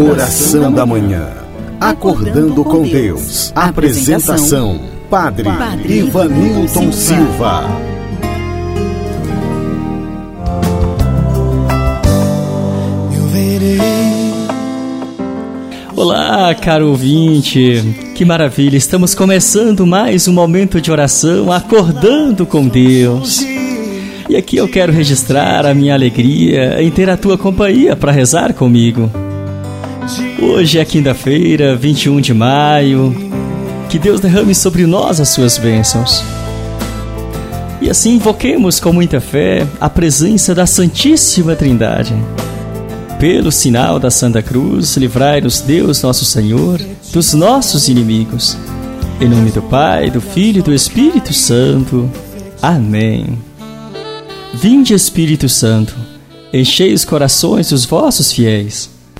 Oração da Manhã. Acordando com Deus. Apresentação: Padre, Ivanilton Silva. Eu verei. Olá, caro ouvinte. Que maravilha, estamos começando mais um momento de oração, acordando com Deus. E aqui eu quero registrar a minha alegria em ter a tua companhia para rezar comigo. Hoje é quinta-feira, 21 de maio. Que Deus derrame sobre nós as suas bênçãos. E assim invoquemos com muita fé a presença da Santíssima Trindade. Pelo sinal da Santa Cruz, livrai-nos Deus nosso Senhor dos nossos inimigos. Em nome do Pai, do Filho e do Espírito Santo. Amém. Vinde, Espírito Santo, enchei os corações dos vossos fiéis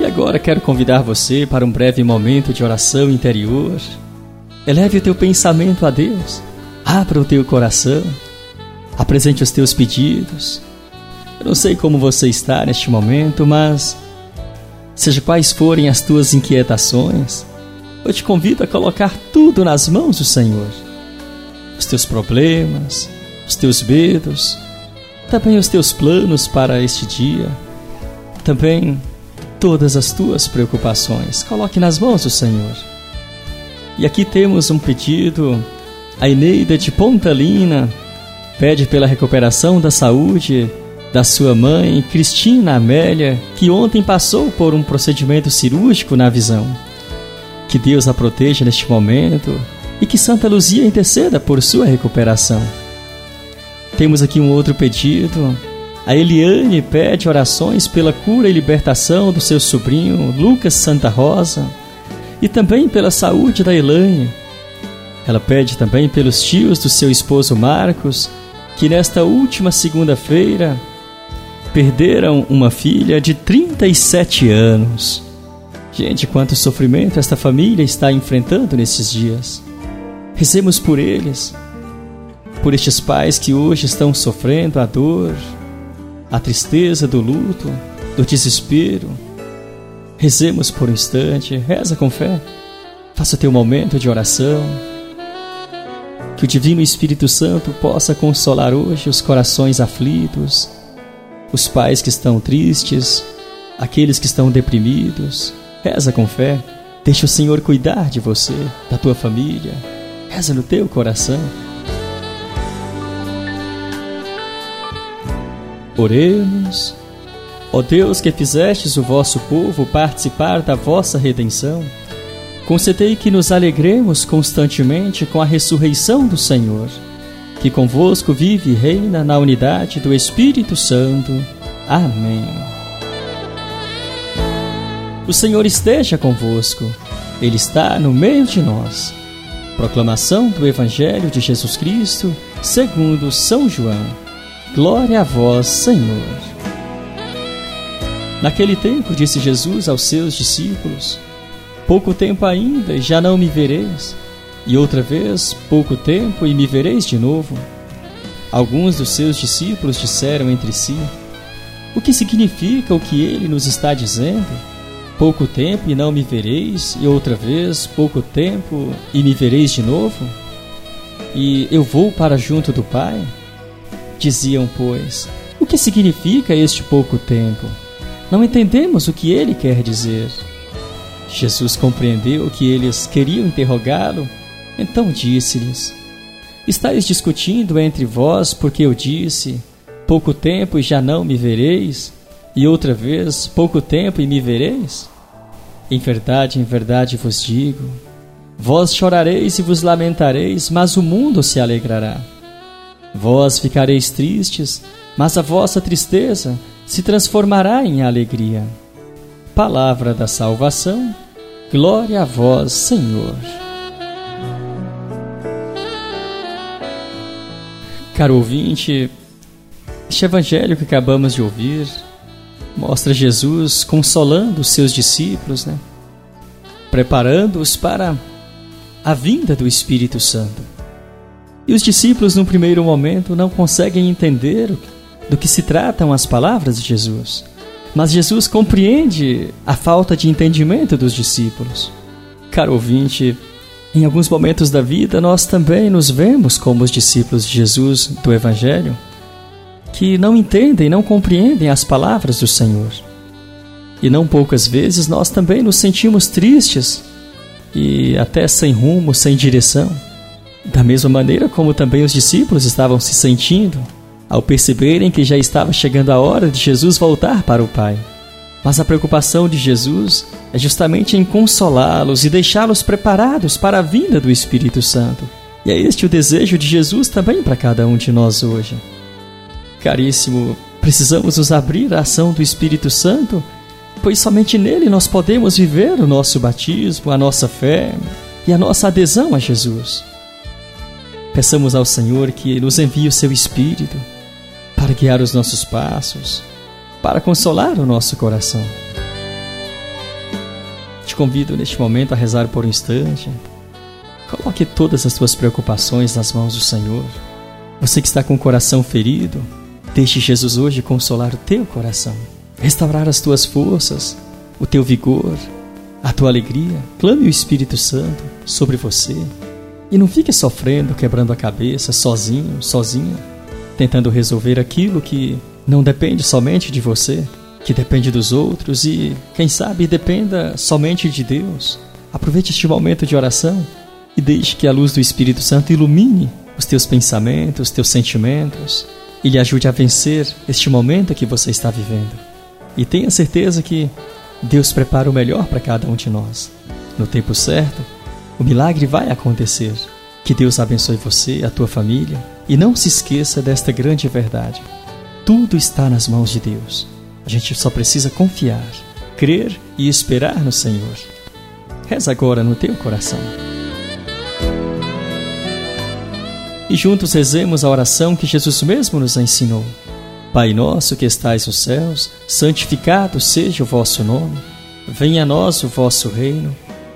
E agora quero convidar você para um breve momento de oração interior. Eleve o teu pensamento a Deus. Abra o teu coração. Apresente os teus pedidos. Eu não sei como você está neste momento, mas seja quais forem as tuas inquietações, eu te convido a colocar tudo nas mãos do Senhor. Os teus problemas, os teus medos, também os teus planos para este dia, também todas as tuas preocupações. Coloque nas mãos do Senhor. E aqui temos um pedido. A Eneida de Pontalina pede pela recuperação da saúde da sua mãe, Cristina Amélia, que ontem passou por um procedimento cirúrgico na visão. Que Deus a proteja neste momento e que Santa Luzia interceda por sua recuperação. Temos aqui um outro pedido a Eliane pede orações pela cura e libertação do seu sobrinho Lucas Santa Rosa e também pela saúde da Elaine. Ela pede também pelos tios do seu esposo Marcos, que nesta última segunda-feira perderam uma filha de 37 anos. Gente, quanto sofrimento esta família está enfrentando nesses dias. Rezemos por eles, por estes pais que hoje estão sofrendo a dor, a tristeza do luto, do desespero. Rezemos por um instante, reza com fé. Faça teu momento de oração. Que o Divino Espírito Santo possa consolar hoje os corações aflitos, os pais que estão tristes, aqueles que estão deprimidos. Reza com fé. Deixa o Senhor cuidar de você, da tua família. Reza no teu coração. Oremos. Ó Deus que fizestes o vosso povo participar da vossa redenção, concedei que nos alegremos constantemente com a ressurreição do Senhor, que convosco vive e reina na unidade do Espírito Santo. Amém. O Senhor esteja convosco, Ele está no meio de nós. Proclamação do Evangelho de Jesus Cristo, segundo São João. Glória a vós, Senhor. Naquele tempo disse Jesus aos seus discípulos: Pouco tempo ainda e já não me vereis, e outra vez pouco tempo e me vereis de novo. Alguns dos seus discípulos disseram entre si: O que significa o que ele nos está dizendo? Pouco tempo e não me vereis, e outra vez pouco tempo e me vereis de novo? E eu vou para junto do Pai? Diziam, pois, o que significa este pouco tempo? Não entendemos o que ele quer dizer. Jesus compreendeu que eles queriam interrogá-lo, então disse-lhes: Estais discutindo entre vós porque eu disse: Pouco tempo e já não me vereis, e outra vez, pouco tempo e me vereis? Em verdade, em verdade vos digo: Vós chorareis e vos lamentareis, mas o mundo se alegrará. Vós ficareis tristes, mas a vossa tristeza se transformará em alegria. palavra da salvação. Glória a vós, Senhor. Caro ouvinte, este evangelho que acabamos de ouvir mostra Jesus consolando os seus discípulos, né? preparando-os para a vinda do Espírito Santo. E os discípulos, no primeiro momento, não conseguem entender do que se tratam as palavras de Jesus. Mas Jesus compreende a falta de entendimento dos discípulos. Caro ouvinte, em alguns momentos da vida nós também nos vemos como os discípulos de Jesus do Evangelho, que não entendem, não compreendem as palavras do Senhor. E não poucas vezes nós também nos sentimos tristes e até sem rumo, sem direção. Da mesma maneira como também os discípulos estavam se sentindo ao perceberem que já estava chegando a hora de Jesus voltar para o Pai. Mas a preocupação de Jesus é justamente em consolá-los e deixá-los preparados para a vinda do Espírito Santo. E é este o desejo de Jesus também para cada um de nós hoje. Caríssimo, precisamos nos abrir à ação do Espírito Santo, pois somente nele nós podemos viver o nosso batismo, a nossa fé e a nossa adesão a Jesus. Peçamos ao Senhor que nos envie o seu Espírito para guiar os nossos passos, para consolar o nosso coração. Te convido neste momento a rezar por um instante. Coloque todas as tuas preocupações nas mãos do Senhor. Você que está com o coração ferido, deixe Jesus hoje consolar o teu coração, restaurar as tuas forças, o teu vigor, a tua alegria. Clame o Espírito Santo sobre você e não fique sofrendo, quebrando a cabeça, sozinho, sozinha, tentando resolver aquilo que não depende somente de você, que depende dos outros e, quem sabe, dependa somente de Deus. Aproveite este momento de oração e deixe que a luz do Espírito Santo ilumine os teus pensamentos, os teus sentimentos e lhe ajude a vencer este momento que você está vivendo. E tenha certeza que Deus prepara o melhor para cada um de nós. No tempo certo, o milagre vai acontecer. Que Deus abençoe você, a tua família, e não se esqueça desta grande verdade. Tudo está nas mãos de Deus. A gente só precisa confiar, crer e esperar no Senhor. Reza agora no teu coração. E juntos rezemos a oração que Jesus mesmo nos ensinou. Pai nosso que estais nos céus, santificado seja o vosso nome. Venha a nós o vosso reino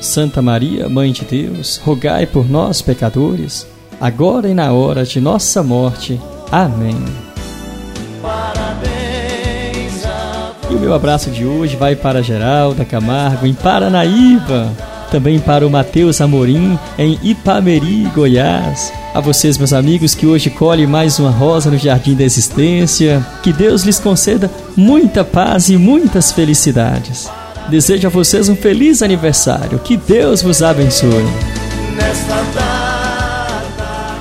Santa Maria, Mãe de Deus, rogai por nós, pecadores, agora e na hora de nossa morte. Amém. E o meu abraço de hoje vai para Geralda Camargo, em Paranaíba. Também para o Matheus Amorim, em Ipameri, Goiás. A vocês, meus amigos, que hoje colhem mais uma rosa no Jardim da Existência. Que Deus lhes conceda muita paz e muitas felicidades. Desejo a vocês um feliz aniversário. Que Deus vos abençoe.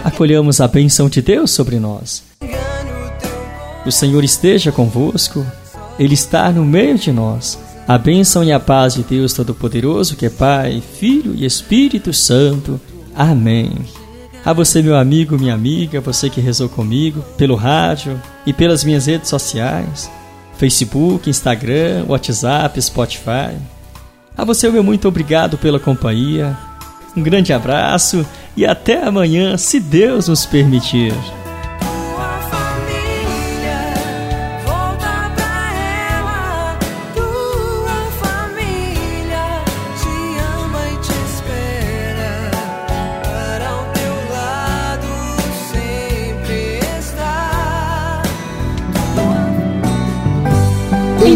Acolhamos a bênção de Deus sobre nós. O Senhor esteja convosco, Ele está no meio de nós. A bênção e a paz de Deus Todo-Poderoso, que é Pai, Filho e Espírito Santo. Amém. A você, meu amigo, minha amiga, você que rezou comigo, pelo rádio e pelas minhas redes sociais. Facebook, Instagram, WhatsApp, Spotify. A você, meu muito obrigado pela companhia. Um grande abraço e até amanhã, se Deus nos permitir.